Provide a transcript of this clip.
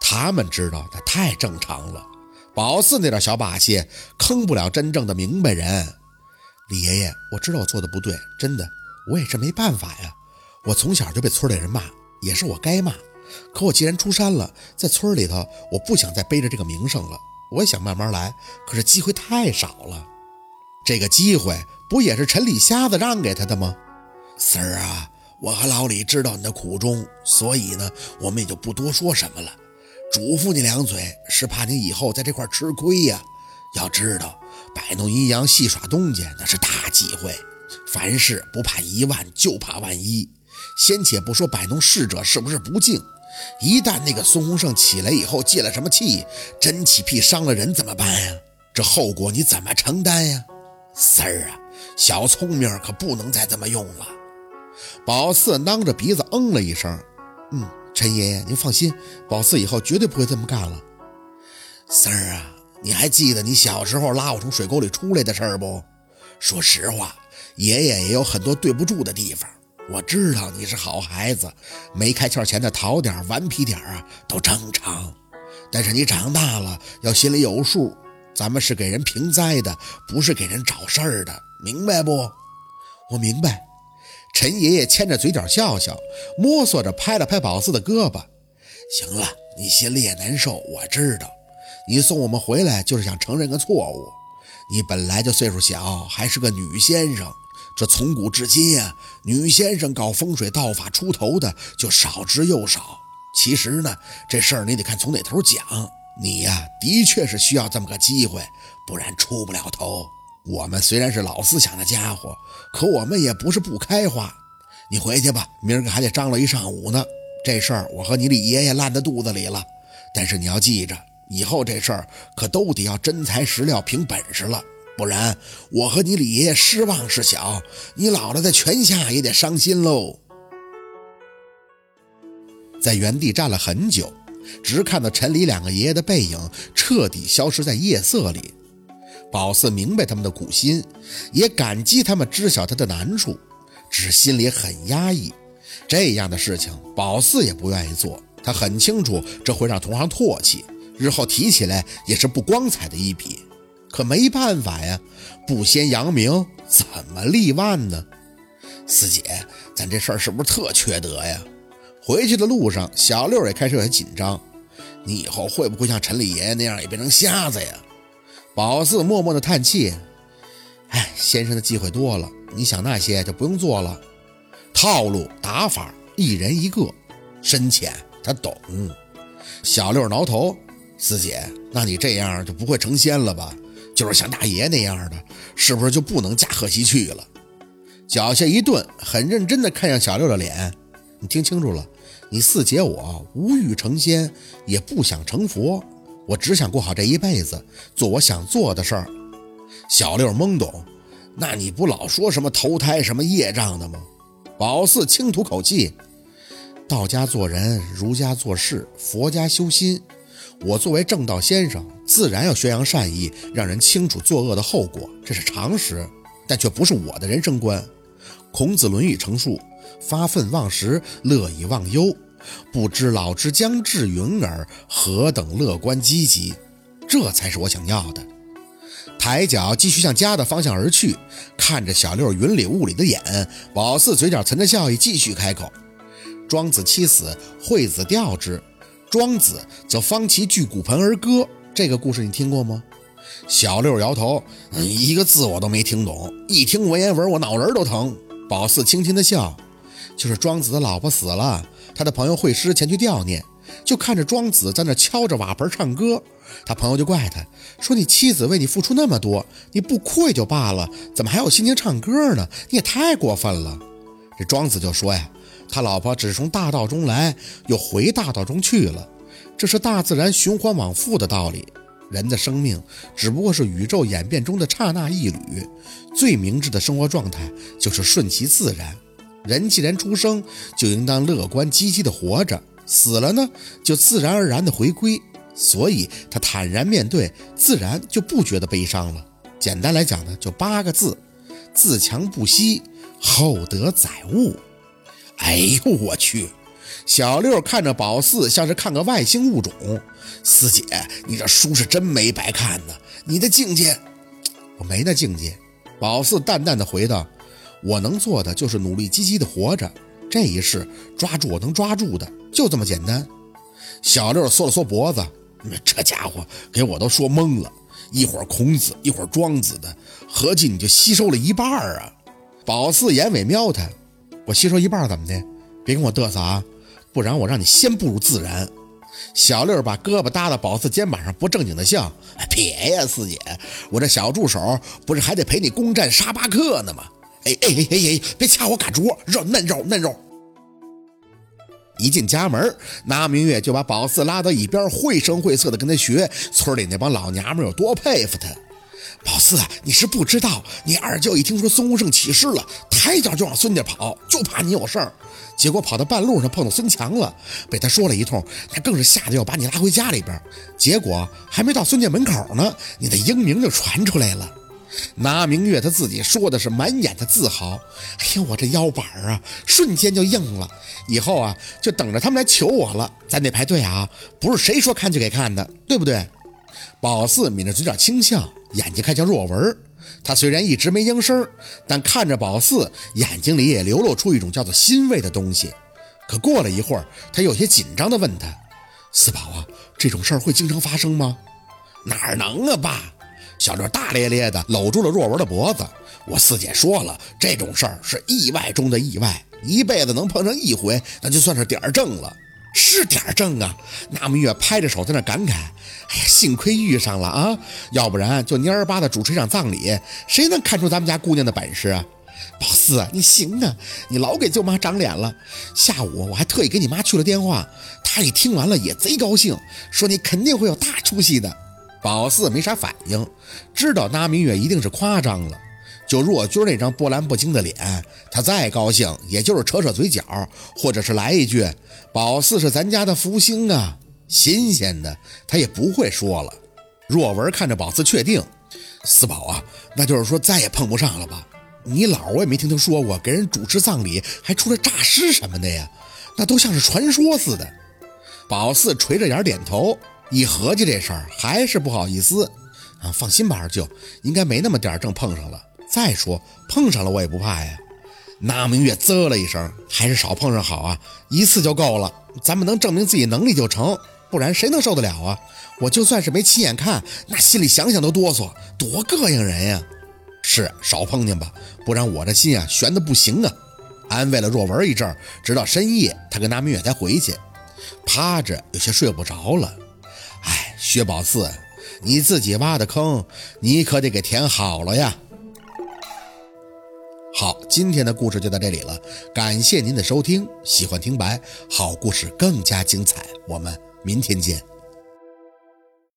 他们知道那太正常了。宝四那点小把戏，坑不了真正的明白人。李爷爷，我知道我做的不对，真的，我也是没办法呀。我从小就被村里人骂，也是我该骂。可我既然出山了，在村里头，我不想再背着这个名声了。我也想慢慢来，可是机会太少了。这个机会不也是陈李瞎子让给他的吗？四儿啊，我和老李知道你的苦衷，所以呢，我们也就不多说什么了。嘱咐你两嘴，是怕你以后在这块吃亏呀。要知道，摆弄阴阳、戏耍东家，那是大忌讳。凡事不怕一万，就怕万一。先且不说摆弄逝者是不是不敬，一旦那个孙洪胜起来以后借了什么气，真起屁伤了人怎么办呀？这后果你怎么承担呀？四儿啊，小聪明可不能再这么用了。宝四囔着鼻子嗯了一声，嗯。陈爷爷，您放心，宝四以后绝对不会这么干了。三儿啊，你还记得你小时候拉我从水沟里出来的事儿不？说实话，爷爷也有很多对不住的地方。我知道你是好孩子，没开窍前的淘点、顽皮点啊，都正常。但是你长大了要心里有数，咱们是给人平灾的，不是给人找事儿的，明白不？我明白。陈爷爷牵着嘴角笑笑，摸索着拍了拍宝四的胳膊。行了，你心里也难受，我知道。你送我们回来就是想承认个错误。你本来就岁数小，还是个女先生。这从古至今呀，女先生搞风水道法出头的就少之又少。其实呢，这事儿你得看从哪头讲。你呀，的确是需要这么个机会，不然出不了头。我们虽然是老思想的家伙，可我们也不是不开化。你回去吧，明儿个还得张罗一上午呢。这事儿我和你李爷爷烂在肚子里了。但是你要记着，以后这事儿可都得要真材实料、凭本事了，不然我和你李爷爷失望是小，你姥姥在泉下也得伤心喽。在原地站了很久，直看到陈李两个爷爷的背影彻底消失在夜色里。宝四明白他们的苦心，也感激他们知晓他的难处，只是心里很压抑。这样的事情，宝四也不愿意做。他很清楚这会让同行唾弃，日后提起来也是不光彩的一笔。可没办法呀，不先扬名，怎么立万呢？四姐，咱这事儿是不是特缺德呀？回去的路上，小六也开始有些紧张。你以后会不会像陈李爷爷那样，也变成瞎子呀？宝四默默的叹气，哎，先生的忌讳多了，你想那些就不用做了。套路打法一人一个，深浅他懂。小六挠头，四姐，那你这样就不会成仙了吧？就是像大爷那样的，是不是就不能驾鹤西去了？脚下一顿，很认真的看向小六的脸，你听清楚了，你四姐我无欲成仙，也不想成佛。我只想过好这一辈子，做我想做的事儿。小六懵懂，那你不老说什么投胎什么业障的吗？宝四轻吐口气，道家做人，儒家做事，佛家修心。我作为正道先生，自然要宣扬善意，让人清楚作恶的后果，这是常识，但却不是我的人生观。孔子《论语》成述：发愤忘食，乐以忘忧。不知老之将至云儿，何等乐观积极，这才是我想要的。抬脚继续向家的方向而去，看着小六云里雾里的眼，宝四嘴角存着笑意，继续开口：“庄子妻死，惠子吊之。庄子则方其据骨盆而歌。这个故事你听过吗？”小六摇头：“一个字我都没听懂。一听文言文，我脑仁都疼。”宝四轻轻的笑：“就是庄子的老婆死了。”他的朋友惠施前去吊念，就看着庄子在那敲着瓦盆唱歌。他朋友就怪他说：“你妻子为你付出那么多，你不哭也就罢了，怎么还有心情唱歌呢？你也太过分了。”这庄子就说呀：“他老婆只是从大道中来，又回大道中去了，这是大自然循环往复的道理。人的生命只不过是宇宙演变中的刹那一缕，最明智的生活状态就是顺其自然。”人既然出生，就应当乐观积极的活着；死了呢，就自然而然的回归。所以他坦然面对，自然就不觉得悲伤了。简单来讲呢，就八个字：自强不息，厚德载物。哎呦我去！小六看着宝四，像是看个外星物种。四姐，你这书是真没白看呢。你的境界，我没那境界。宝四淡淡的回道：“我能做的就是努力积极的活着，这一世抓住我能抓住的，就这么简单。”小六缩了缩脖子，这家伙给我都说懵了，一会儿孔子，一会儿庄子的，合计你就吸收了一半啊！宝四眼尾瞄他，我吸收一半怎么的？别跟我嘚瑟啊，不然我让你先步入自然。小六把胳膊搭到宝四肩膀上，不正经的笑：“别呀，四姐，我这小助手不是还得陪你攻占沙巴克呢吗？哎哎哎哎哎，别掐我嘎桌，肉嫩肉嫩肉。”一进家门，拿明月就把宝四拉到一边，绘声绘色的跟他学。村里那帮老娘们有多佩服他。宝四，你是不知道，你二舅一听说孙武胜起事了，抬脚就往孙家跑，就怕你有事儿。结果跑到半路上碰到孙强了，被他说了一通，他更是吓得要把你拉回家里边。结果还没到孙家门口呢，你的英名就传出来了。拿明月他自己说的是满眼的自豪。哎呀，我这腰板啊，瞬间就硬了。以后啊，就等着他们来求我了。咱得排队啊，不是谁说看就给看的，对不对？宝四抿着嘴角轻笑，眼睛看向若文。他虽然一直没应声，但看着宝四，眼睛里也流露出一种叫做欣慰的东西。可过了一会儿，他有些紧张地问他：“四宝啊，这种事儿会经常发生吗？”“哪能啊，爸！”小六大咧咧地搂住了若文的脖子。“我四姐说了，这种事儿是意外中的意外，一辈子能碰上一回，那就算是点儿正了。”是点儿正啊！那明月拍着手在那感慨：“哎呀，幸亏遇上了啊，要不然就蔫儿巴的主持一场葬礼，谁能看出咱们家姑娘的本事啊？”宝四，你行啊，你老给舅妈长脸了。下午我还特意给你妈去了电话，她一听完了也贼高兴，说你肯定会有大出息的。宝四没啥反应，知道那明月一定是夸张了。就若君那张波澜不惊的脸，他再高兴，也就是扯扯嘴角，或者是来一句“宝四是咱家的福星啊”，新鲜的他也不会说了。若文看着宝四，确定：“四宝啊，那就是说再也碰不上了吧？你姥我也没听他说过，给人主持葬礼还出来诈尸什么的呀，那都像是传说似的。”宝四垂着眼点头，一合计这事儿还是不好意思啊。放心吧，二舅，应该没那么点儿正碰上了。再说碰上了我也不怕呀。那明月啧了一声，还是少碰上好啊，一次就够了。咱们能证明自己能力就成，不然谁能受得了啊？我就算是没亲眼看，那心里想想都哆嗦，多膈应人呀。是少碰见吧，不然我这心啊悬的不行啊。安慰了若文一阵，直到深夜，他跟那明月才回去，趴着有些睡不着了。薛宝四，你自己挖的坑，你可得给填好了呀。好，今天的故事就到这里了，感谢您的收听。喜欢听白，好故事更加精彩，我们明天见。